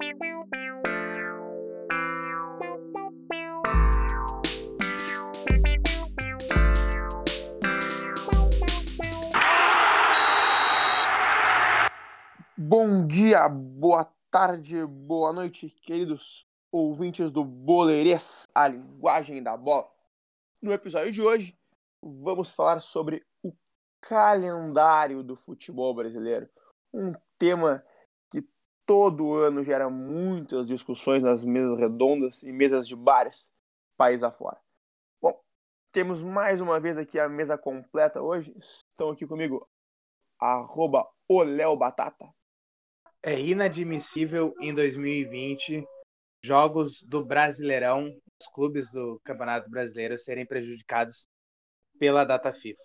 Bom dia, boa tarde, boa noite, queridos ouvintes do Boleirês, a linguagem da bola. No episódio de hoje, vamos falar sobre o calendário do futebol brasileiro. Um tema todo ano gera muitas discussões nas mesas redondas e mesas de bares, país afora. Bom, temos mais uma vez aqui a mesa completa hoje. Estão aqui comigo, arroba Batata. É inadmissível em 2020 jogos do Brasileirão, os clubes do Campeonato Brasileiro serem prejudicados pela data FIFA.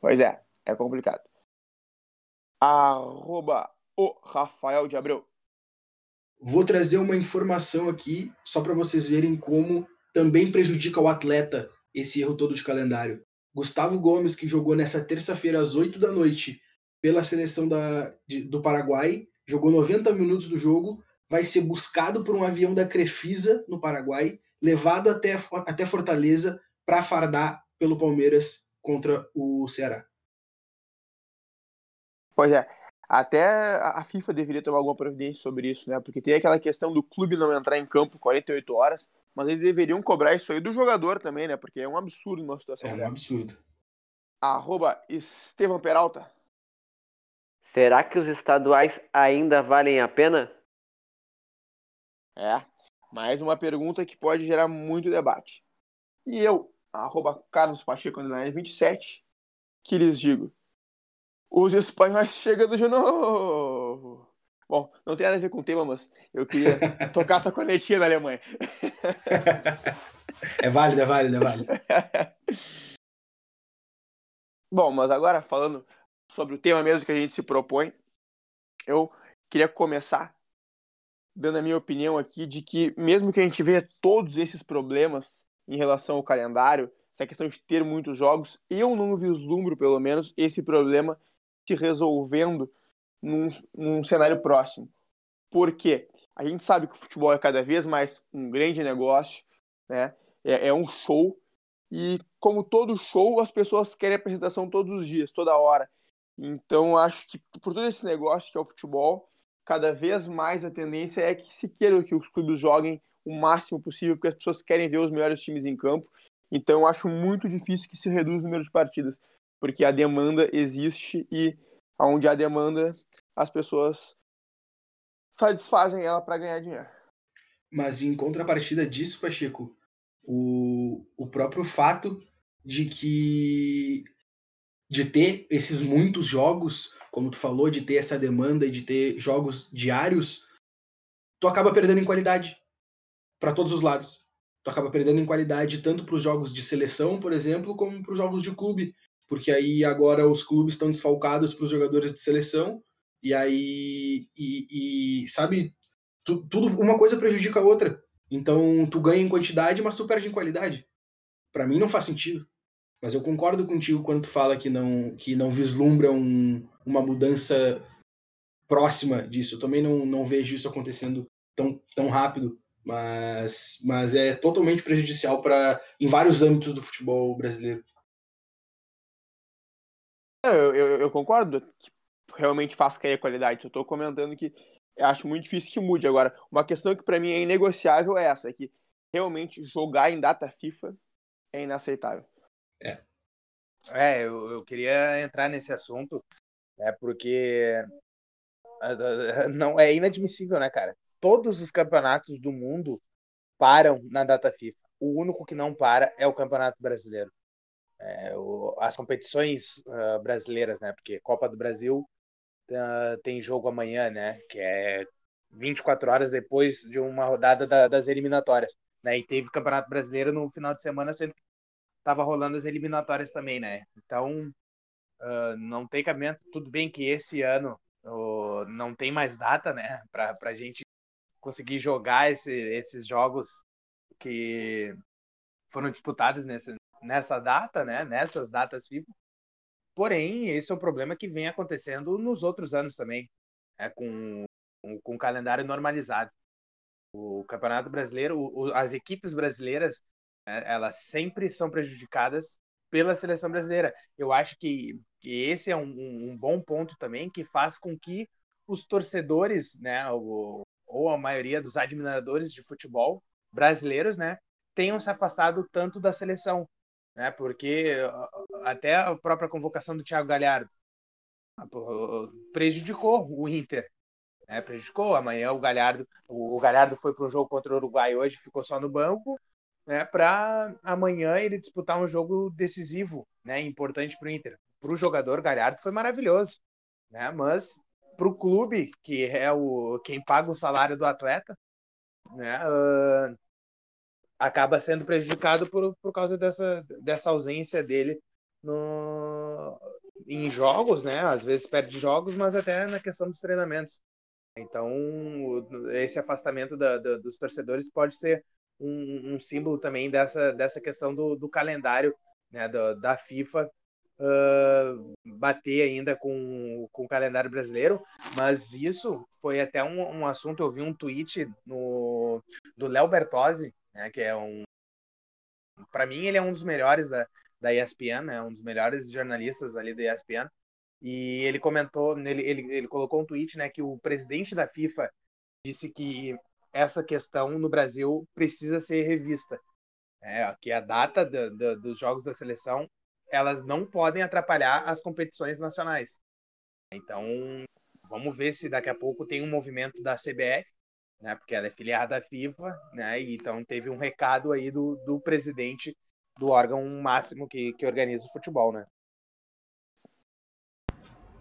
Pois é, é complicado. Arroba o Rafael de Abreu. Vou trazer uma informação aqui só para vocês verem como também prejudica o atleta esse erro todo de calendário. Gustavo Gomes, que jogou nessa terça-feira às 8 da noite pela seleção da, de, do Paraguai, jogou 90 minutos do jogo, vai ser buscado por um avião da Crefisa, no Paraguai, levado até, até Fortaleza para fardar pelo Palmeiras contra o Ceará. Pois é, até a FIFA deveria tomar alguma providência sobre isso, né? Porque tem aquela questão do clube não entrar em campo 48 horas, mas eles deveriam cobrar isso aí do jogador também, né? Porque é um absurdo uma situação É um absurdo. Arroba Estevam Peralta. Será que os estaduais ainda valem a pena? É, mais uma pergunta que pode gerar muito debate. E eu, arroba Carlos Pacheco 27, que lhes digo. Os espanhóis chegando de novo. Bom, não tem nada a ver com o tema, mas eu queria tocar essa cornetinha da Alemanha. é válido, é válido, é válido. Bom, mas agora falando sobre o tema mesmo que a gente se propõe, eu queria começar dando a minha opinião aqui de que mesmo que a gente veja todos esses problemas em relação ao calendário, essa questão de ter muitos jogos, eu não vislumbro, pelo menos, esse problema se resolvendo num, num cenário próximo. Por quê? A gente sabe que o futebol é cada vez mais um grande negócio, né? é, é um show, e como todo show, as pessoas querem apresentação todos os dias, toda hora. Então, acho que por todo esse negócio que é o futebol, cada vez mais a tendência é que se queira que os clubes joguem o máximo possível, porque as pessoas querem ver os melhores times em campo. Então, acho muito difícil que se reduza o número de partidas, porque a demanda existe e onde há demanda, as pessoas satisfazem ela para ganhar dinheiro. Mas em contrapartida disso, Pacheco, o, o próprio fato de que de ter esses muitos jogos, como tu falou, de ter essa demanda e de ter jogos diários, tu acaba perdendo em qualidade para todos os lados. Tu acaba perdendo em qualidade tanto para os jogos de seleção, por exemplo, como para os jogos de clube, porque aí agora os clubes estão desfalcados para os jogadores de seleção e aí e, e sabe tu, tudo uma coisa prejudica a outra. Então tu ganha em quantidade, mas tu perde em qualidade. Para mim não faz sentido. Mas eu concordo contigo quando tu fala que não, que não vislumbra um, uma mudança próxima disso. Eu também não, não vejo isso acontecendo tão, tão rápido, mas, mas é totalmente prejudicial para em vários âmbitos do futebol brasileiro. Eu, eu, eu concordo que realmente faz cair a qualidade. Eu estou comentando que eu acho muito difícil que mude. Agora, uma questão que para mim é inegociável é essa, é que realmente jogar em data FIFA é inaceitável. É. É, eu, eu queria entrar nesse assunto, né, porque não é inadmissível, né, cara? Todos os campeonatos do mundo param na data FIFA. O único que não para é o Campeonato Brasileiro. É, o, as competições uh, brasileiras, né? Porque Copa do Brasil uh, tem jogo amanhã, né? Que é 24 horas depois de uma rodada da, das eliminatórias. Né? E teve Campeonato Brasileiro no final de semana, sendo que tava rolando as eliminatórias também, né? Então, uh, não tem cabimento. Tudo bem que esse ano não tem mais data, né? Para a gente conseguir jogar esse, esses jogos que foram disputados nesse, nessa data, né? Nessas datas FIFA. Porém, esse é um problema que vem acontecendo nos outros anos também, né? com com, com o calendário normalizado. O Campeonato Brasileiro, o, as equipes brasileiras, né, elas sempre são prejudicadas pela seleção brasileira. Eu acho que, que esse é um, um, bom ponto também que faz com que os torcedores, né, ou, ou a maioria dos admiradores de futebol brasileiros, né, tenham se afastado tanto da seleção, né, porque até a própria convocação do Thiago Galhardo prejudicou o Inter, né, prejudicou. Amanhã o Galhardo, o, Galhardo foi para um jogo contra o Uruguai hoje, ficou só no banco, né, para amanhã ele disputar um jogo decisivo, né, importante para o Inter. Para o jogador Galhardo foi maravilhoso, né, mas para o clube, que é o quem paga o salário do atleta, né, uh, acaba sendo prejudicado por, por causa dessa, dessa ausência dele no, em jogos, né? Às vezes perde jogos, mas até na questão dos treinamentos. Então, esse afastamento da, da, dos torcedores pode ser um, um, símbolo também dessa, dessa questão do, do calendário né, da, da FIFA uh, bater ainda com, com o calendário brasileiro, mas isso foi até um, um assunto, eu vi um tweet no, do Léo Bertozzi, né, que é um para mim ele é um dos melhores da, da ESPN, né, um dos melhores jornalistas ali da ESPN, e ele comentou, ele, ele, ele colocou um tweet, né, que o presidente da FIFA disse que essa questão no Brasil precisa ser revista. É, que a data do, do, dos jogos da seleção elas não podem atrapalhar as competições nacionais. Então, vamos ver se daqui a pouco tem um movimento da CBF, né, porque ela é filiada à FIFA, né, e então teve um recado aí do, do presidente do órgão máximo que, que organiza o futebol, né.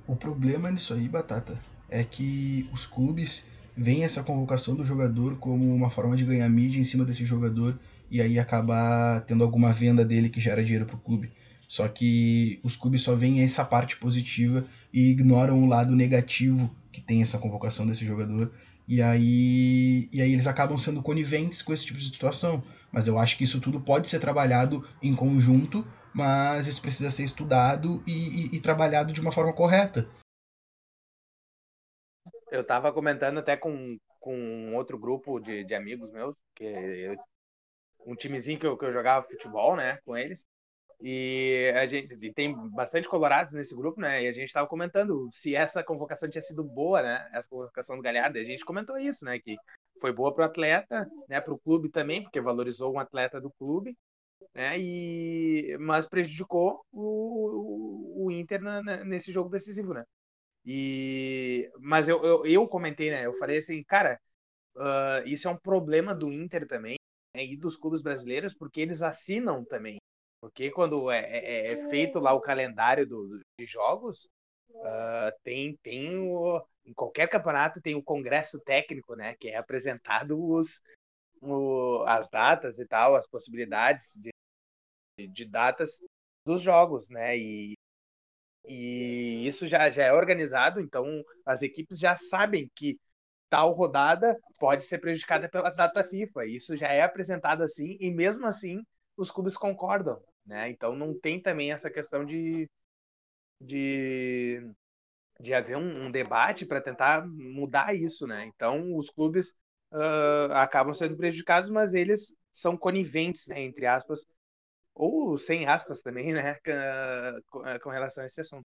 O problema nisso aí, Batata, é que os clubes veem essa convocação do jogador como uma forma de ganhar mídia em cima desse jogador e aí acabar tendo alguma venda dele que gera dinheiro para o clube. Só que os clubes só veem essa parte positiva e ignoram o lado negativo que tem essa convocação desse jogador. E aí, e aí eles acabam sendo coniventes com esse tipo de situação. Mas eu acho que isso tudo pode ser trabalhado em conjunto, mas isso precisa ser estudado e, e, e trabalhado de uma forma correta. Eu estava comentando até com, com outro grupo de, de amigos meus, que eu, um timezinho que eu, que eu jogava futebol, né, com eles. E a gente e tem bastante colorados nesse grupo, né? E a gente estava comentando se essa convocação tinha sido boa, né? Essa convocação do Galhardo. A gente comentou isso, né? Que foi boa para o atleta, né? Para o clube também, porque valorizou um atleta do clube, né? E mas prejudicou o, o, o Inter na, na, nesse jogo decisivo, né? E mas eu, eu, eu comentei, né? Eu falei assim, cara, uh, isso é um problema do Inter também né? e dos clubes brasileiros, porque eles assinam também porque quando é, é, é feito lá o calendário do, de jogos, uh, tem, tem o, em qualquer campeonato tem o congresso técnico, né? Que é apresentado os, o, as datas e tal, as possibilidades de, de datas dos jogos, né? E, e isso já, já é organizado, então as equipes já sabem que tal rodada pode ser prejudicada pela data FIFA. Isso já é apresentado assim, e mesmo assim os clubes concordam né? Então não tem também essa questão de, de, de haver um, um debate para tentar mudar isso, né? Então os clubes uh, acabam sendo prejudicados, mas eles são coniventes, né, entre aspas, ou sem aspas também, né, com, com relação a esse assunto.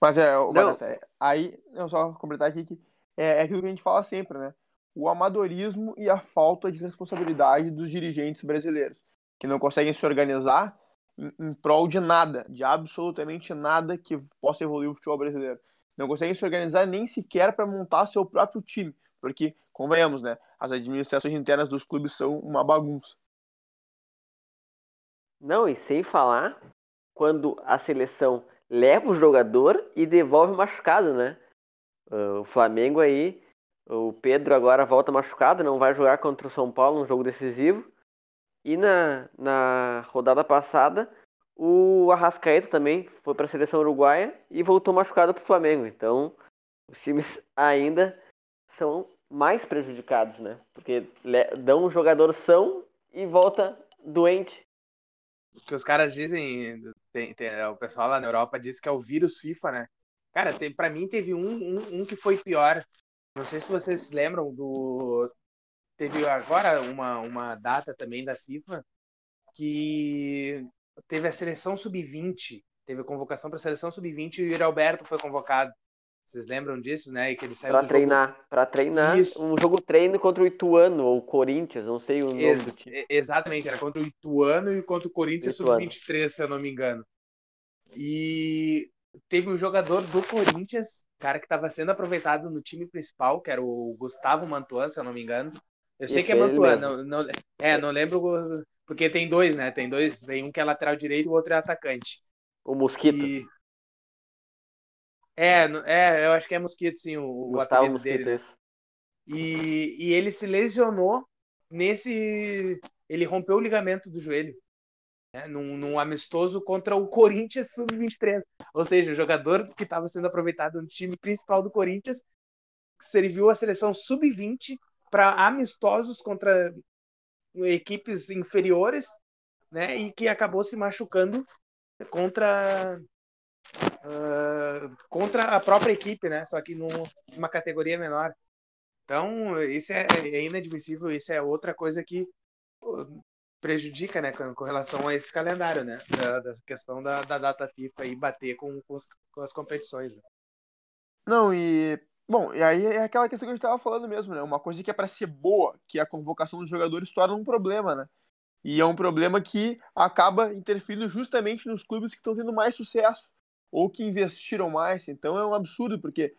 Mas é, o Batata, aí, eu só completar aqui que é, é aquilo que a gente fala sempre, né? O amadorismo e a falta de responsabilidade dos dirigentes brasileiros, que não conseguem se organizar em, prol de nada, de absolutamente nada que possa evoluir o futebol brasileiro. Não conseguem se organizar nem sequer para montar seu próprio time, porque, convenhamos, né, as administrações internas dos clubes são uma bagunça. Não, e sem falar quando a seleção leva o jogador e devolve machucado, né? O Flamengo aí, o Pedro agora volta machucado, não vai jogar contra o São Paulo, um jogo decisivo. E na, na rodada passada, o Arrascaeta também foi para a seleção uruguaia e voltou machucado para o Flamengo. Então, os times ainda são mais prejudicados, né? Porque dão um jogador são e volta doente. O que os caras dizem, tem, tem, o pessoal lá na Europa diz que é o vírus FIFA, né? Cara, pra mim teve um, um, um que foi pior, Não sei se vocês se lembram do. Teve agora uma, uma data também da FIFA que teve a seleção sub-20, teve a convocação para a seleção sub-20 e o Yuri Alberto foi convocado. Vocês lembram disso, né? E que ele saiu Para treinar, jogo... para treinar Isso. um jogo treino contra o Ituano ou o Corinthians, não sei o nome Ex do time. Exatamente, era contra o Ituano e contra o Corinthians sub-23, se eu não me engano. E teve um jogador do Corinthians, cara que estava sendo aproveitado no time principal, que era o Gustavo Mantuan, se eu não me engano. Eu sei que é Mantuan, não, não, é, não lembro, porque tem dois, né? Tem dois, tem um que é lateral direito e o outro é atacante. O Mosquito. E... É, é, eu acho que é Mosquito, sim, o, o apelido dele. Né? E, e ele se lesionou nesse. Ele rompeu o ligamento do joelho. Né, num, num, amistoso contra o Corinthians Sub-23. Ou seja, o jogador que estava sendo aproveitado no time principal do Corinthians serviu a seleção Sub-20 para amistosos contra equipes inferiores, né? E que acabou se machucando contra uh, contra a própria equipe, né? Só que numa categoria menor. Então, isso é, é inadmissível, isso é outra coisa que prejudica, né, com, com, relação a esse calendário, né, da, da questão da, da, data FIFA e bater com, com, com as competições. Né? Não, e Bom, e aí é aquela questão que a gente estava falando mesmo, né? Uma coisa que é para ser boa, que é a convocação dos jogadores, torna um problema, né? E é um problema que acaba interferindo justamente nos clubes que estão tendo mais sucesso ou que investiram mais. Então é um absurdo, porque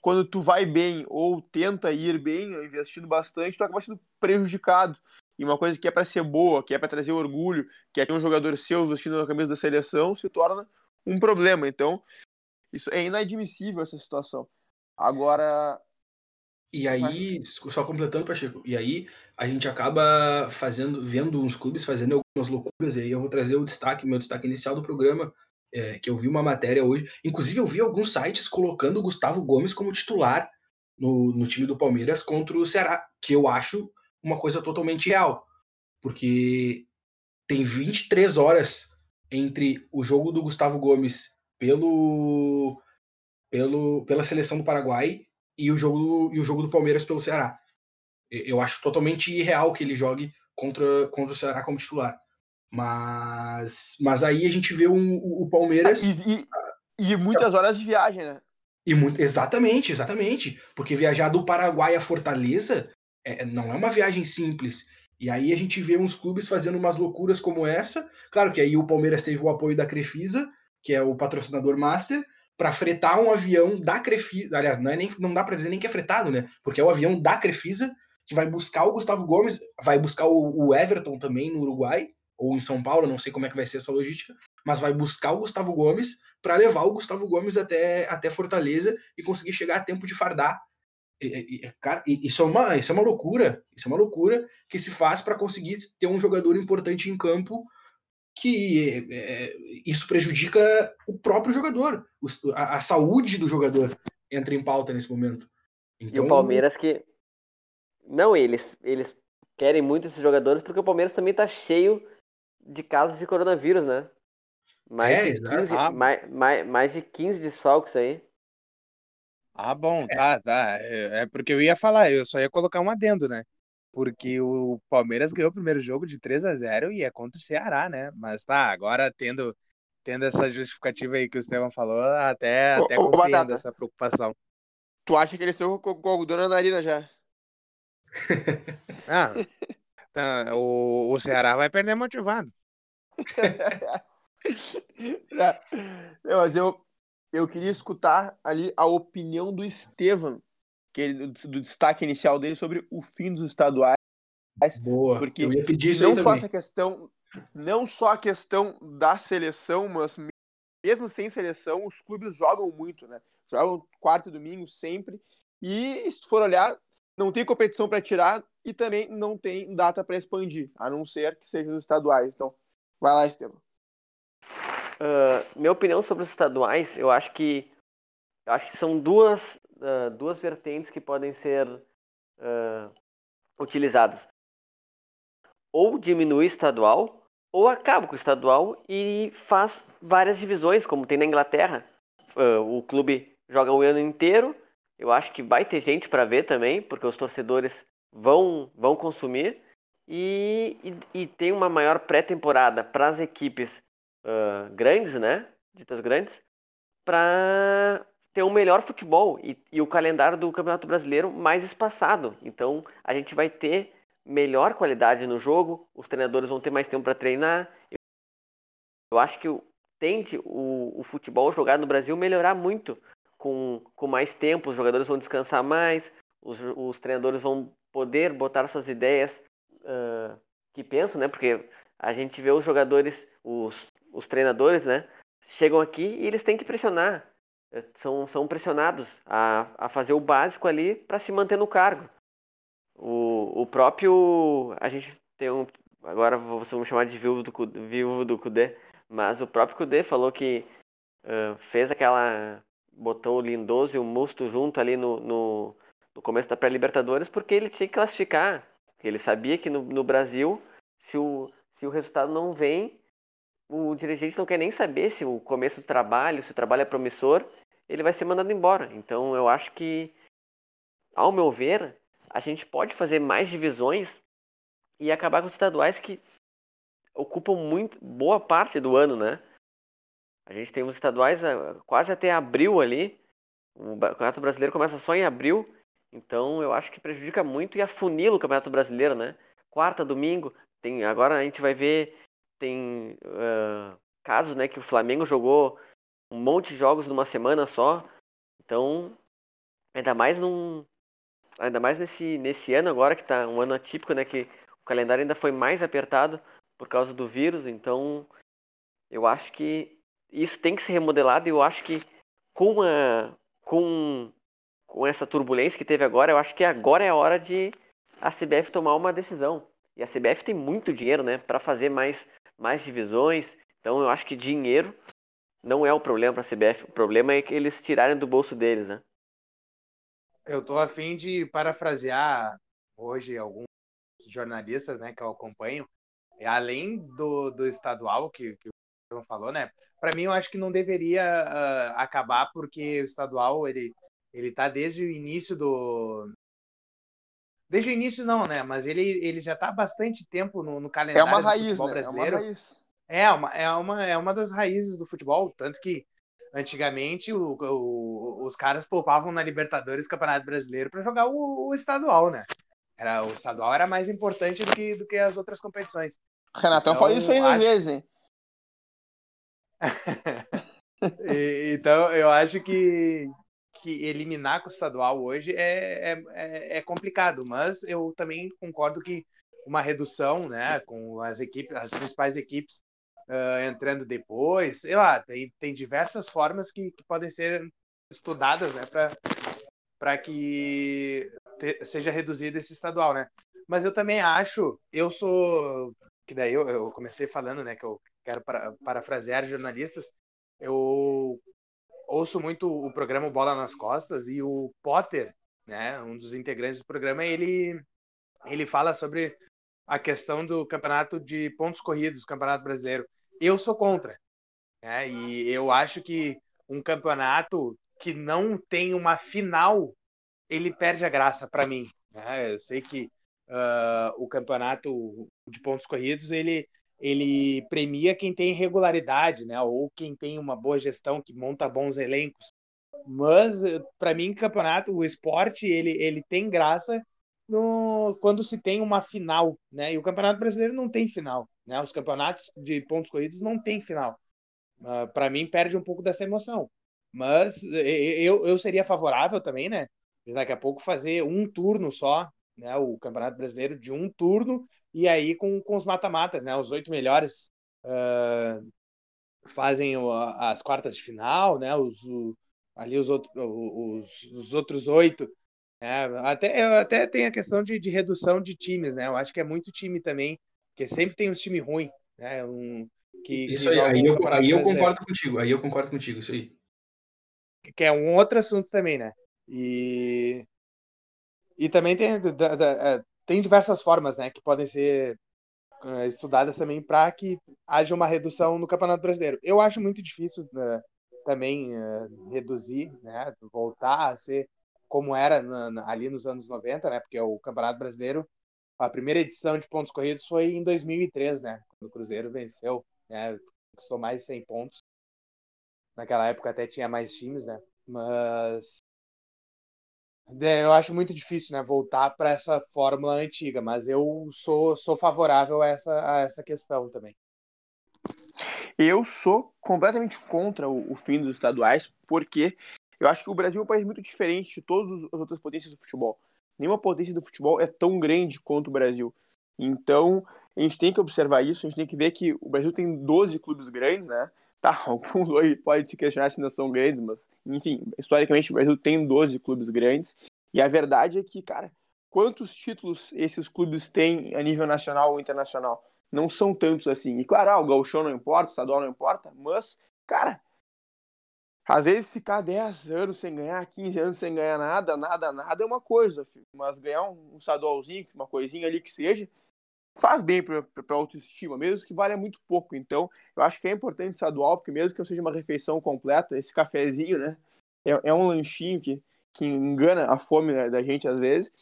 quando tu vai bem ou tenta ir bem, investindo bastante, tu acaba sendo prejudicado. E uma coisa que é para ser boa, que é para trazer orgulho, que é ter um jogador seu vestindo a camisa da seleção, se torna um problema. Então, isso é inadmissível essa situação. Agora. E aí, só completando, Pacheco, e aí a gente acaba fazendo, vendo uns clubes fazendo algumas loucuras, e aí eu vou trazer o destaque, meu destaque inicial do programa, é, que eu vi uma matéria hoje. Inclusive, eu vi alguns sites colocando o Gustavo Gomes como titular no, no time do Palmeiras contra o Ceará, que eu acho uma coisa totalmente real. Porque tem 23 horas entre o jogo do Gustavo Gomes pelo, pelo pela seleção do Paraguai e o jogo e o jogo do Palmeiras pelo Ceará. Eu acho totalmente irreal que ele jogue contra, contra o Ceará como titular. Mas, mas aí a gente vê um, o Palmeiras. E, e, e muitas horas de viagem, né? E muito, exatamente, exatamente. Porque viajar do Paraguai a Fortaleza é, não é uma viagem simples. E aí a gente vê uns clubes fazendo umas loucuras como essa. Claro que aí o Palmeiras teve o apoio da Crefisa, que é o patrocinador master, para fretar um avião da Crefisa. Aliás, não, é nem, não dá para dizer nem que é fretado, né? Porque é o avião da Crefisa que vai buscar o Gustavo Gomes, vai buscar o, o Everton também no Uruguai, ou em São Paulo, não sei como é que vai ser essa logística, mas vai buscar o Gustavo Gomes para levar o Gustavo Gomes até, até Fortaleza e conseguir chegar a tempo de fardar Cara, isso é, uma, isso é uma loucura. Isso é uma loucura que se faz para conseguir ter um jogador importante em campo que é, isso prejudica o próprio jogador. A, a, saúde do jogador entra em pauta nesse momento. Então... E o então, Palmeiras que. Não, eles, eles querem muito esses jogadores porque o Palmeiras também está cheio de casos de coronavírus, né? Mais, é, de, 15, ah. mais, mais, mais de 15 desfalques aí. Ah, bom, é. tá, tá. É, é, porque eu ia falar, eu só ia colocar um adendo, né? Porque o Palmeiras ganhou o primeiro jogo de 3 a 0 e é contra o Ceará, né? Mas tá, agora tendo, tendo essa justificativa aí que o Estevão falou, até, até ô, compreendo essa preocupação. Tu acha que eles estão com, com algodão na narina já? ah, tá, o, o Ceará vai perder motivado. Não, mas eu, eu queria escutar ali a opinião do Estevam, que ele, do destaque inicial dele sobre o fim dos estaduais. Boa. Porque eu ia pedir isso não só essa questão, não só a questão da seleção, mas mesmo sem seleção, os clubes jogam muito, né? Jogam quarto e domingo sempre. E se for olhar, não tem competição para tirar e também não tem data para expandir, a não ser que sejam os estaduais. Então, vai lá, Estevam. Uh, minha opinião sobre os estaduais, eu acho que eu acho que são duas, uh, duas vertentes que podem ser uh, utilizadas. Ou diminui o estadual, ou acaba com o estadual e faz várias divisões, como tem na Inglaterra. o clube joga o ano inteiro Eu acho que vai ter gente para ver também, porque os torcedores vão, vão consumir. E, e, e tem uma maior pré-temporada para as equipes uh, grandes, né? Ditas grandes, para ter um melhor futebol e, e o calendário do Campeonato Brasileiro mais espaçado. Então a gente vai ter melhor qualidade no jogo, os treinadores vão ter mais tempo para treinar. Eu acho que tende o, o futebol jogado no Brasil melhorar muito com, com mais tempo, os jogadores vão descansar mais, os, os treinadores vão poder botar suas ideias uh, que pensam, né? Porque a gente vê os jogadores, os, os treinadores, né? Chegam aqui e eles têm que pressionar. Eh, são, são pressionados a, a fazer o básico ali para se manter no cargo. O, o próprio. A gente tem um. Agora vamos chamar de viúvo do, viúvo do Kudê, mas o próprio Kudê falou que uh, fez aquela. botou o Lindoso e o Musto junto ali no, no, no começo da pré-Libertadores porque ele tinha que classificar. Ele sabia que no, no Brasil, se o, se o resultado não vem, o dirigente não quer nem saber se o começo do trabalho, se o trabalho é promissor, ele vai ser mandado embora. Então eu acho que, ao meu ver, a gente pode fazer mais divisões e acabar com os estaduais que ocupam muito boa parte do ano, né? A gente tem os estaduais ah, quase até abril ali. O Campeonato Brasileiro começa só em abril. Então eu acho que prejudica muito e afunila o Campeonato Brasileiro, né? Quarta, domingo, tem agora a gente vai ver tem uh, casos, né, que o Flamengo jogou um monte de jogos numa semana só. Então, ainda mais num ainda mais nesse nesse ano agora que tá um ano atípico, né, que o calendário ainda foi mais apertado por causa do vírus, então eu acho que isso tem que ser remodelado e eu acho que com a com com essa turbulência que teve agora, eu acho que agora é a hora de a CBF tomar uma decisão. E a CBF tem muito dinheiro, né, para fazer mais mais divisões. Então eu acho que dinheiro não é o problema para a CBF. O problema é que eles tirarem do bolso deles, né? Eu tô afim de parafrasear hoje alguns jornalistas, né, que eu acompanho, além do, do estadual que, que o João falou, né? Para mim, eu acho que não deveria uh, acabar porque o estadual ele ele tá desde o início do Desde o início não, né? Mas ele, ele já está há bastante tempo no, no calendário é uma raiz, do futebol né? brasileiro. É uma raiz. É uma, é, uma, é uma das raízes do futebol, tanto que antigamente o, o, os caras poupavam na Libertadores Campeonato Brasileiro para jogar o, o, estadual, né? Era, o estadual era mais importante do que, do que as outras competições. Renatão então, falou isso aí acho... vezes, hein? e, então, eu acho que, que eliminar com o estadual hoje é, é, é, é, complicado, mas eu também concordo que uma redução, né, com as equipes, as principais equipes uh, entrando depois, sei lá, tem, tem diversas formas que, que podem ser estudadas, né, para que te, seja reduzido esse estadual, né. Mas eu também acho, eu sou, que daí eu, eu comecei falando, né, que eu quero para, parafrasear jornalistas, eu ouço muito o programa Bola nas Costas e o Potter, né, um dos integrantes do programa, ele ele fala sobre a questão do campeonato de pontos corridos, campeonato brasileiro. Eu sou contra, né? E eu acho que um campeonato que não tem uma final, ele perde a graça para mim. Né? Eu sei que uh, o campeonato de pontos corridos ele ele premia quem tem regularidade, né? Ou quem tem uma boa gestão, que monta bons elencos. Mas para mim, campeonato, o esporte, ele, ele tem graça no, quando se tem uma final, né? E o Campeonato Brasileiro não tem final, né? Os campeonatos de pontos corridos não tem final. Uh, ah, para mim perde um pouco dessa emoção. Mas eu, eu seria favorável também, né? Daqui a pouco fazer um turno só, né? O Campeonato Brasileiro de um turno e aí com, com os mata-matas, né? Os oito melhores uh, fazem as quartas de final, né? Os, o, ali os, outro, os, os outros oito. Né? Até, até tem a questão de, de redução de times, né? Eu acho que é muito time também, porque sempre tem uns times ruins, né? Um, que, isso que aí, aí, eu, aí eu concordo contigo, aí eu concordo contigo, isso aí. Que é um outro assunto também, né? E, e também tem, é, tem diversas formas, né, que podem ser uh, estudadas também para que haja uma redução no Campeonato Brasileiro. Eu acho muito difícil uh, também uh, reduzir, né, voltar a ser como era na, na, ali nos anos 90, né? Porque o Campeonato Brasileiro, a primeira edição de pontos corridos foi em 2003, né? Quando o Cruzeiro venceu, né? Conquistou mais de 100 pontos. Naquela época até tinha mais times, né? Mas é, eu acho muito difícil, né, voltar para essa fórmula antiga, mas eu sou, sou favorável a essa, a essa questão também. Eu sou completamente contra o, o fim dos estaduais, porque eu acho que o Brasil é um país muito diferente de todas as outras potências do futebol. Nenhuma potência do futebol é tão grande quanto o Brasil. Então, a gente tem que observar isso, a gente tem que ver que o Brasil tem 12 clubes grandes, né? Tá, alguns hoje pode se questionar se ainda são grandes, mas, enfim, historicamente o Brasil tem 12 clubes grandes. E a verdade é que, cara, quantos títulos esses clubes têm a nível nacional ou internacional? Não são tantos assim. E claro, ah, o gauchão não importa, o estadual não importa, mas, cara, às vezes ficar 10 anos sem ganhar, 15 anos sem ganhar nada, nada, nada é uma coisa, filho. mas ganhar um, um estadualzinho, uma coisinha ali que seja, faz bem para a autoestima, mesmo que valha muito pouco. Então, eu acho que é importante o estadual, porque mesmo que não seja uma refeição completa, esse cafezinho, né, é, é um lanchinho que, que engana a fome né, da gente às vezes.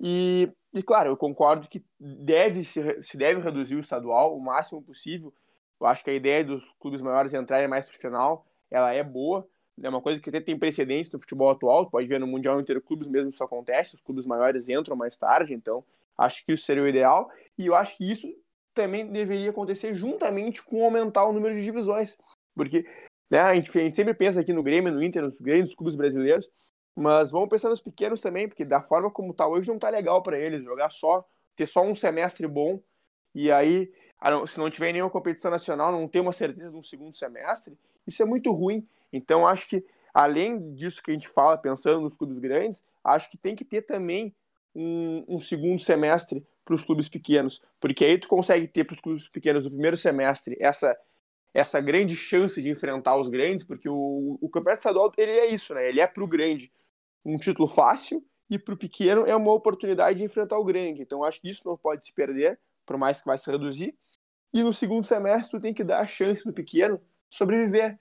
E, e, claro, eu concordo que deve se, se deve reduzir o estadual o máximo possível. Eu acho que a ideia dos clubes maiores entrarem mais para o final, ela é boa. É uma coisa que até tem precedência no futebol atual. pode ver no Mundial Interclubes mesmo isso acontece. Os clubes maiores entram mais tarde, então Acho que isso seria o ideal. E eu acho que isso também deveria acontecer juntamente com aumentar o número de divisões. Porque né, a, gente, a gente sempre pensa aqui no Grêmio, no Inter, nos grandes clubes brasileiros, mas vamos pensar nos pequenos também, porque da forma como tá hoje não tá legal para eles jogar só, ter só um semestre bom e aí, se não tiver nenhuma competição nacional, não ter uma certeza de um segundo semestre, isso é muito ruim. Então, acho que, além disso que a gente fala, pensando nos clubes grandes, acho que tem que ter também um, um segundo semestre para os clubes pequenos, porque aí tu consegue ter para os clubes pequenos no primeiro semestre essa essa grande chance de enfrentar os grandes, porque o, o campeonato estadual ele é isso, né? Ele é para o grande um título fácil e para o pequeno é uma oportunidade de enfrentar o grande. Então acho que isso não pode se perder, por mais que vai se reduzir. E no segundo semestre tu tem que dar a chance do pequeno sobreviver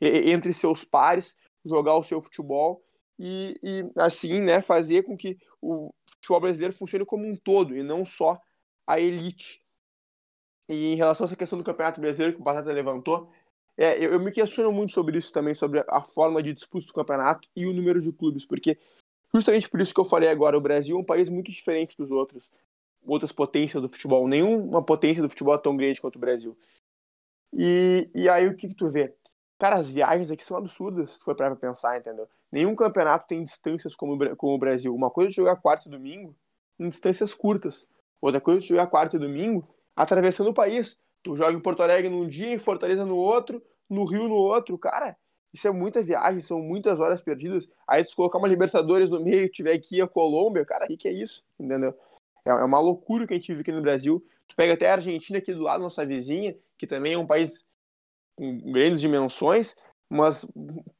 entre seus pares, jogar o seu futebol e, e assim, né, fazer com que o futebol brasileiro funcione como um todo e não só a elite. E em relação a essa questão do Campeonato Brasileiro que o Batata levantou, é, eu, eu, me questiono muito sobre isso também, sobre a forma de disputa do campeonato e o número de clubes, porque justamente por isso que eu falei agora, o Brasil é um país muito diferente dos outros, outras potências do futebol. Nenhuma potência do futebol é tão grande quanto o Brasil. E, e aí o que, que tu vê? Cara, as viagens aqui são absurdas, se for para pensar, entendeu? Nenhum campeonato tem distâncias como, como o Brasil. Uma coisa é jogar quarta e domingo em distâncias curtas. Outra coisa é jogar quarta e domingo atravessando o país. Tu joga em Porto Alegre num dia, em Fortaleza no outro, no Rio no outro. Cara, isso é muita viagem, são muitas horas perdidas. Aí se colocar uma Libertadores no meio, tiver aqui a Colômbia, cara, o que, que é isso? Entendeu? É, é uma loucura que a gente vive aqui no Brasil. Tu pega até a Argentina aqui do lado, nossa vizinha, que também é um país com grandes dimensões, mas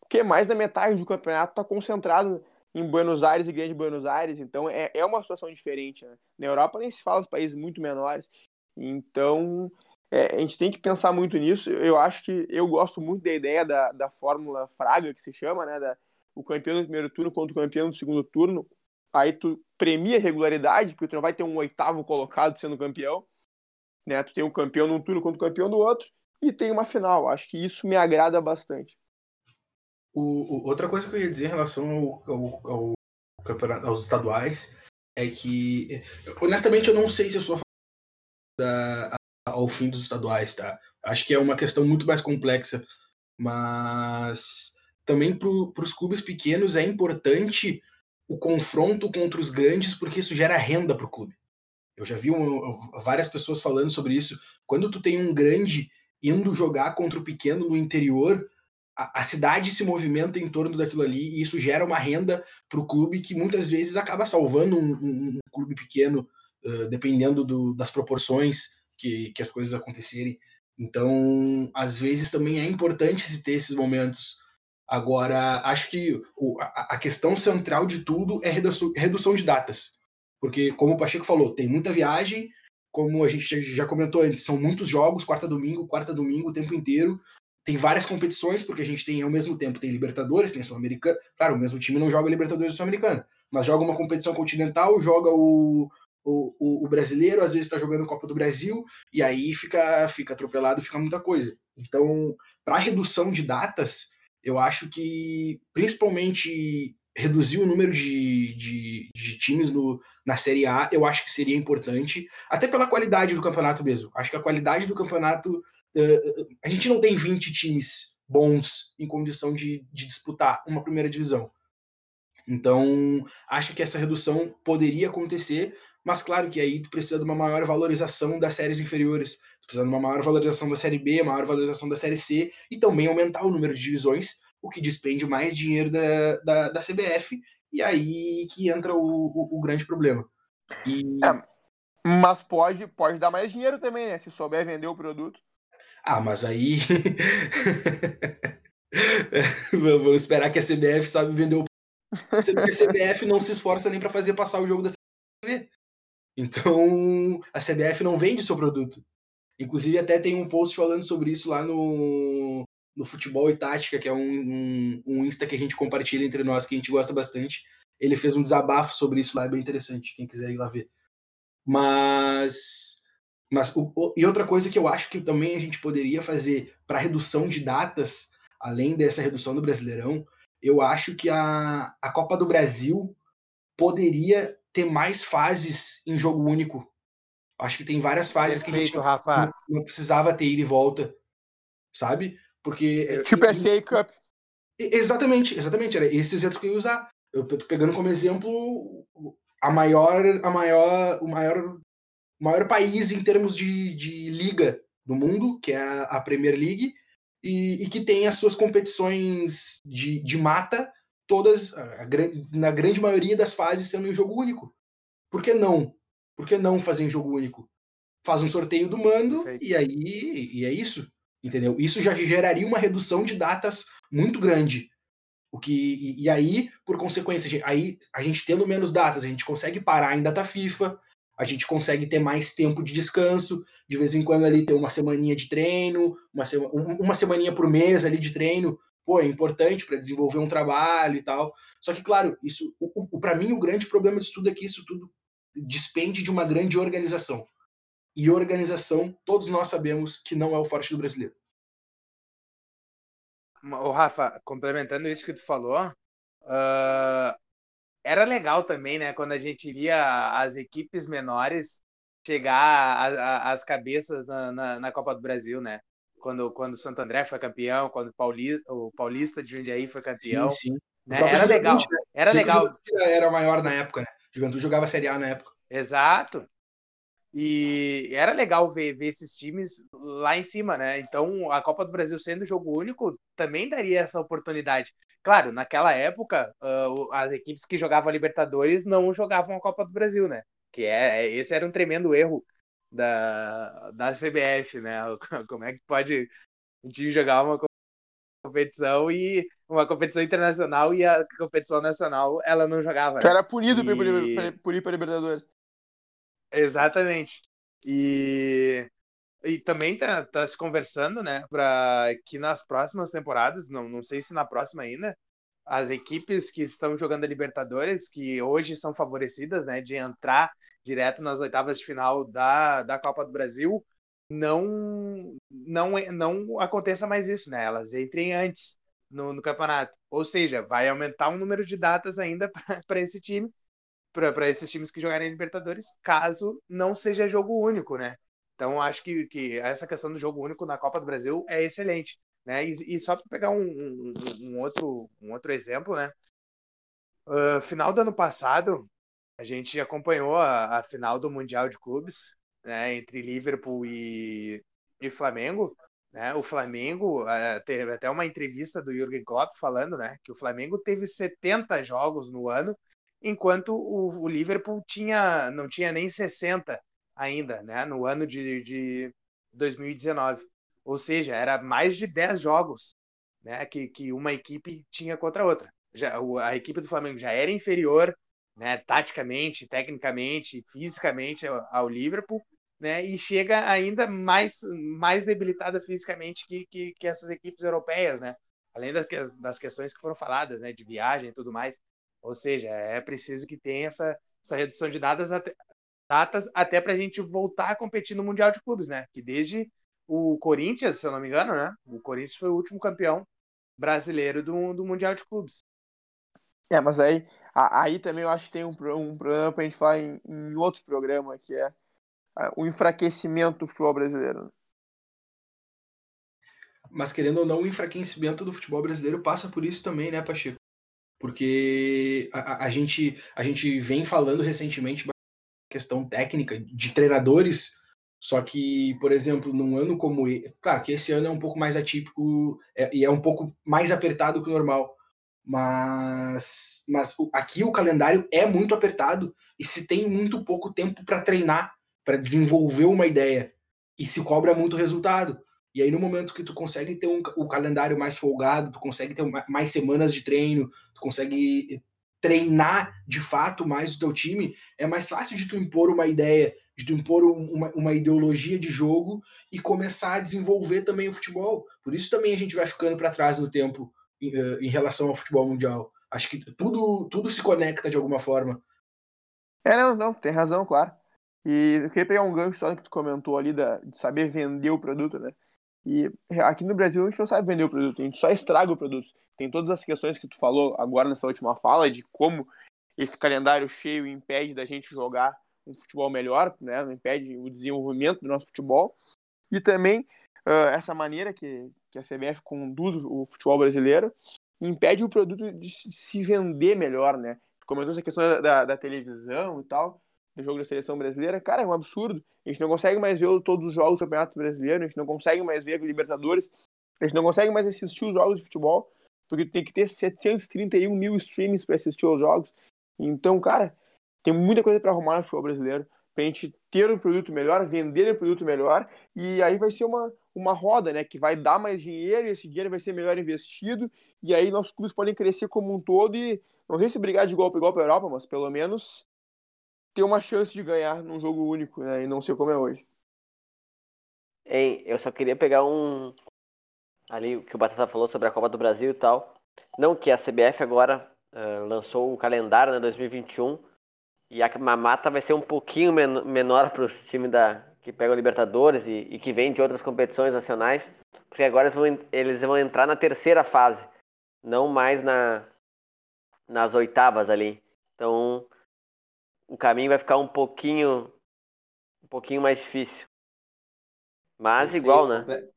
que mais da metade do campeonato está concentrado em Buenos Aires e Grande Buenos Aires, então é, é uma situação diferente. Né? Na Europa nem se fala os países muito menores, então é, a gente tem que pensar muito nisso. Eu acho que eu gosto muito da ideia da, da Fórmula Fraga, que se chama, né? Da, o campeão do primeiro turno contra o campeão do segundo turno. Aí tu premia a regularidade, porque tu não vai ter um oitavo colocado sendo campeão. Né? Tu tem um campeão num turno contra o campeão do outro e tem uma final. Acho que isso me agrada bastante. O, o, outra coisa que eu ia dizer em relação ao, ao, ao campeonato, aos estaduais é que, honestamente, eu não sei se eu sou a da, ao fim dos estaduais, tá? Acho que é uma questão muito mais complexa, mas também para os clubes pequenos é importante o confronto contra os grandes, porque isso gera renda para o clube. Eu já vi um, várias pessoas falando sobre isso. Quando tu tem um grande indo jogar contra o pequeno no interior, a, cidade se movimenta em torno daquilo ali e isso gera uma renda para o clube que muitas vezes acaba salvando um, um, um clube pequeno, uh, dependendo do, das proporções que, que as coisas acontecerem. Então, às vezes também é importante se ter esses momentos. Agora, acho que o, a, a, questão central de tudo é redução, redução de datas. Porque, como o Pacheco falou, tem muita viagem, como a gente já comentou antes, são muitos jogos, quarta domingo, quarta domingo, o tempo inteiro. Tem várias competições, porque a gente tem ao mesmo tempo tem Libertadores, tem Sul-Americana. Claro, o mesmo time não joga Libertadores e Sul-Americana, mas joga uma competição continental, joga o, o, o, brasileiro, às vezes está jogando Copa do Brasil, e aí fica, fica atropelado, fica muita coisa. Então, para redução de datas, eu acho que principalmente reduzir o número de, de, de, times no, na Série A, eu acho que seria importante, até pela qualidade do campeonato mesmo. Acho que a qualidade do campeonato. A gente não tem 20 times bons em condição de, de disputar uma primeira divisão. Então, acho que essa redução poderia acontecer, mas claro que aí tu precisa de uma maior valorização das séries inferiores, tu precisa de uma maior valorização da série B, maior valorização da série C e também aumentar o número de divisões, o que despende mais dinheiro da, da, da CBF, e aí que entra o, o, o grande problema. E... É, mas pode, pode dar mais dinheiro também, né? Se souber vender o produto. Ah, mas aí. Vamos esperar que a CBF sabe vender o. A CBF não se esforça nem para fazer passar o jogo da CBF. Então, a CBF não vende seu produto. Inclusive, até tem um post falando sobre isso lá no, no Futebol e Tática, que é um, um, um, Insta que a gente compartilha entre nós, que a gente gosta bastante. Ele fez um desabafo sobre isso lá, é bem interessante, quem quiser ir lá ver. Mas. Mas o, o, e outra coisa que eu acho que também a gente poderia fazer para redução de datas, além dessa redução do Brasileirão, eu acho que a, a Copa do Brasil poderia ter mais fases em jogo único. Acho que tem várias fases Perfeito, que a gente Rafa. Não, não precisava ter ida e volta, sabe? Porque. Tipo FA Cup. Exatamente, exatamente. Era esse exemplo que eu ia usar. Eu tô pegando como exemplo a maior, a maior, o maior, maior país em termos de, de liga do mundo, que é a, a Premier League, e, e, que tem as suas competições de, de mata, todas, a, na grande maioria das fases, sendo em jogo único. Por que não? Por que não fazer em jogo único? Faz um sorteio do mando Perfeito. e aí e é isso entendeu? Isso já geraria uma redução de datas muito grande. O que, e, e, aí, por consequência, aí a gente tendo menos datas, a gente consegue parar em data FIFA, a gente consegue ter mais tempo de descanso, de vez em quando ali ter uma semaninha de treino, uma, sema, uma semaninha por mês ali de treino, pô, é importante para desenvolver um trabalho e tal. Só que, claro, isso, o, o para mim, o grande problema disso tudo é que isso tudo despende de uma grande organização. E organização, todos nós sabemos que não é o forte do brasileiro. O Rafa, complementando isso que tu falou, uh, era legal também, né, quando a gente via as equipes menores chegar às cabeças na, na, na, Copa do Brasil, né? Quando, quando o Santo André foi campeão, quando o Paulista, o Paulista de Jundiaí foi campeão. Sim, sim. Né? Era legal. Né? Era legal. Era maior na época, né? Juventude jogava Série A na época. Exato. E era legal ver, ver esses times lá em cima, né? Então, a Copa do Brasil sendo jogo único também daria essa oportunidade. Claro, naquela época, uh, as equipes que jogavam a Libertadores não jogavam a Copa do Brasil, né? Que é, esse era um tremendo erro da, da CBF, né? Como é que pode um time jogar uma competição e uma competição internacional e a competição nacional ela não jogava. Né? era punido e... por ir para Libertadores. Exatamente. E, e também tá, tá se conversando, né, para que nas próximas temporadas, não, não sei se na próxima ainda, as equipes que estão jogando a Libertadores, que hoje são favorecidas, né, de entrar direto nas oitavas de final da, da Copa do Brasil, não não não aconteça mais isso, né? Elas entrem antes no, no campeonato. Ou seja, vai aumentar o número de datas ainda para esse time para esses times que jogarem Libertadores, caso não seja jogo único, né? Então acho que, que essa questão do jogo único na Copa do Brasil é excelente, né? E, e só para pegar um, um, um, outro um outro exemplo, né? Uh, final do ano passado a gente acompanhou a, a final do Mundial de Clubes, né? Entre Liverpool e, e Flamengo. Né, o Flamengo uh, teve até uma entrevista do Jürgen Klopp falando né, que o Flamengo teve 70 jogos no ano enquanto o, o, Liverpool tinha, não tinha nem 60 ainda, né, no ano de, de 2019. Ou seja, era mais de 10 jogos né, que, que uma equipe tinha contra a outra. Já, a equipe do Flamengo já era inferior, né, taticamente, tecnicamente, fisicamente ao, ao Liverpool, né? E chega ainda mais, mais debilitada fisicamente que, que, que essas equipes europeias, né? Além das, das questões que foram faladas, né? De viagem e tudo mais. Ou seja, é preciso que tenha essa, essa redução de datas até, datas até para a gente voltar a competir no Mundial de Clubes, né? Que desde o Corinthians, se eu não me engano, né? O Corinthians foi o último campeão brasileiro do, do Mundial de Clubes. É, mas aí, aí também eu acho que tem um, um problema para a gente falar em, em outro programa, que é o enfraquecimento do futebol brasileiro. Mas querendo ou não, o enfraquecimento do futebol brasileiro passa por isso também, né, Pacheco? Porque a, a, gente, a gente vem falando recentemente questão técnica de treinadores, só que, por exemplo, num ano como esse, claro que esse ano é um pouco mais atípico é, e é um pouco mais apertado que o normal, mas, mas aqui o calendário é muito apertado e se tem muito pouco tempo para treinar, para desenvolver uma ideia e se cobra muito resultado. E aí no momento que tu consegue ter um, o calendário mais folgado, tu consegue ter mais semanas de treino, tu consegue treinar de fato mais o teu time, é mais fácil de tu impor uma ideia, de tu impor uma, uma ideologia de jogo e começar a desenvolver também o futebol. Por isso também a gente vai ficando para trás no tempo em, eh, em, relação ao futebol mundial. Acho que tudo, tudo se conecta de alguma forma. É, não, não, tem razão, claro. E eu queria pegar um gancho só que tu comentou ali da, de saber vender o produto, né? E aqui no Brasil a gente não sabe vender o produto, a gente só estraga o produto. Tem todas as questões que tu falou agora nessa última fala de como esse calendário cheio impede da gente jogar um futebol melhor, né? impede o desenvolvimento do nosso futebol. E também uh, essa maneira que, que a CBF conduz o futebol brasileiro impede o produto de se vender melhor, né? Comentou essa questão da, da televisão e tal no jogo da seleção brasileira, cara, é um absurdo. A gente não consegue mais ver todos os jogos do Campeonato Brasileiro, a gente não consegue mais ver a Libertadores, a gente não consegue mais assistir os jogos de futebol, porque tem que ter 731 mil streams para assistir os jogos. Então, cara, tem muita coisa para arrumar no futebol brasileiro, pra gente ter um produto melhor, vender um produto melhor, e aí vai ser uma, uma roda, né, que vai dar mais dinheiro, e esse dinheiro vai ser melhor investido, e aí nossos clubes podem crescer como um todo e não sei se brigar de igual para igual para Europa, mas pelo menos ter uma chance de ganhar num jogo único, né? E não ser como é hoje. Hein, eu só queria pegar um. Ali o que o Batata falou sobre a Copa do Brasil e tal. Não que a CBF agora uh, lançou o calendário, né, 2021. E a mamata vai ser um pouquinho men menor para os times da, que pegam Libertadores e, e, que vêm de outras competições nacionais. Porque agora eles vão, eles vão entrar na terceira fase. Não mais na, nas oitavas ali. Então o caminho vai ficar um pouquinho um pouquinho mais difícil. Mas Perfeito. igual, né?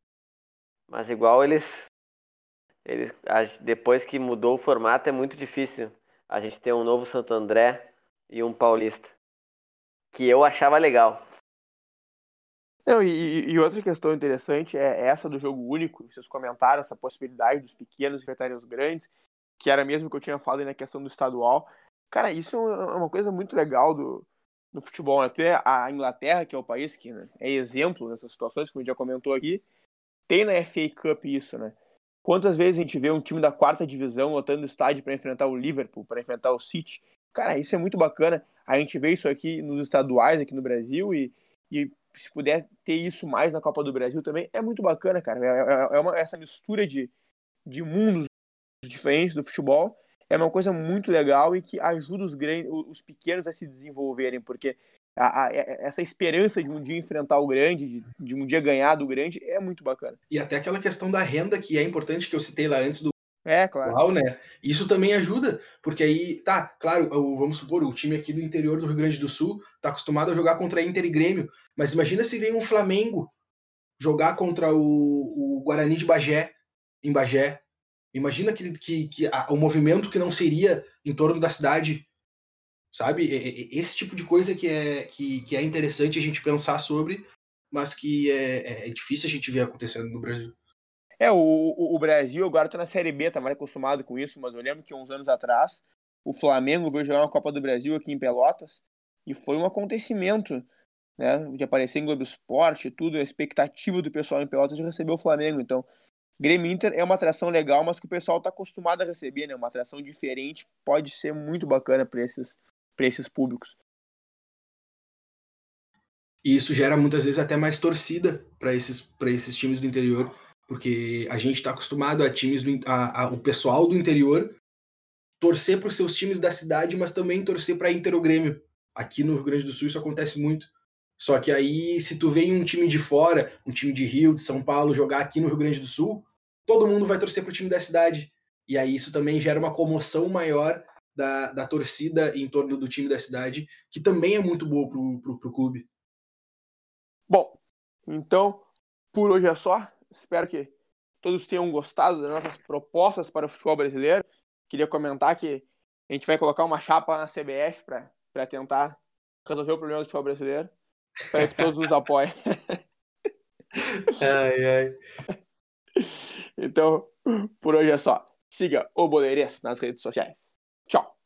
Mas igual eles eles depois que mudou o formato é muito difícil a gente ter um novo Santo André e um Paulista. Que eu achava legal. Não, e, e, outra questão interessante é essa do jogo único. Vocês comentaram essa possibilidade dos pequenos enfrentarem os grandes, que era mesmo que eu tinha falado na questão do estadual. Cara, isso é, é uma coisa muito legal do, do futebol, né? Porque a Inglaterra, que é o país que né, é exemplo dessas situações, como a gente já comentou aqui, tem na FA Cup isso, né? Quantas vezes a gente vê um time da quarta divisão lotando estádio para enfrentar o Liverpool, para enfrentar o City? Cara, isso é muito bacana. A gente vê isso aqui nos estaduais, aqui no Brasil, e, e se puder ter isso mais na Copa do Brasil também, é muito bacana, cara. É, é, é uma, essa mistura de, de mundos diferentes do futebol é uma coisa muito legal e que ajuda os, grandes, os pequenos a se desenvolverem, porque a, a, essa esperança de um dia enfrentar o grande, de, de, um dia ganhar do grande, é muito bacana. E até aquela questão da renda que é importante, que eu citei lá antes do. É, claro. Uau, né? Isso também ajuda, porque aí, tá, claro, vamos supor, o time aqui do interior do Rio Grande do Sul tá acostumado a jogar contra Inter e Grêmio, mas imagina se vem um Flamengo jogar contra o, o Guarani de Bagé, em Bagé, Imagina que, que, que a, o movimento que não seria em torno da cidade, sabe? Esse tipo de coisa que é, que, que é interessante a gente pensar sobre, mas que é, é, é difícil a gente ver acontecendo no Brasil. É, o, o, o Brasil agora tá na Série B, tá mais acostumado com isso, mas eu lembro que uns anos atrás o Flamengo veio jogar uma Copa do Brasil aqui em Pelotas e foi um acontecimento, né? De aparecer em Globo Esporte, tudo, a expectativa do pessoal em Pelotas de receber o Flamengo. Então, Grêmio Inter é uma atração legal, mas que o pessoal está acostumado a receber, né? Uma atração diferente pode ser muito bacana para esses, esses públicos. E isso gera muitas vezes até mais torcida para esses, esses times do interior, porque a gente está acostumado a times do, a, a, o pessoal do interior torcer para os seus times da cidade, mas também torcer para Inter ou Grêmio. Aqui no Rio Grande do Sul isso acontece muito. Só que aí, se tu vem um time de fora, um time de Rio, de São Paulo, jogar aqui no Rio Grande do Sul, todo mundo vai torcer para o time da cidade. E aí isso também gera uma comoção maior da, da torcida em torno do time da cidade, que também é muito boa pro, pro, pro clube. Bom, então, por hoje é só. Espero que todos tenham gostado das nossas propostas para o futebol brasileiro. Queria comentar que a gente vai colocar uma chapa na CBF para tentar resolver o problema do futebol brasileiro. Espero que todos nos apoiem. ai, ai. Então, por hoje é só. Siga o Boleirês nas redes sociais. Tchau.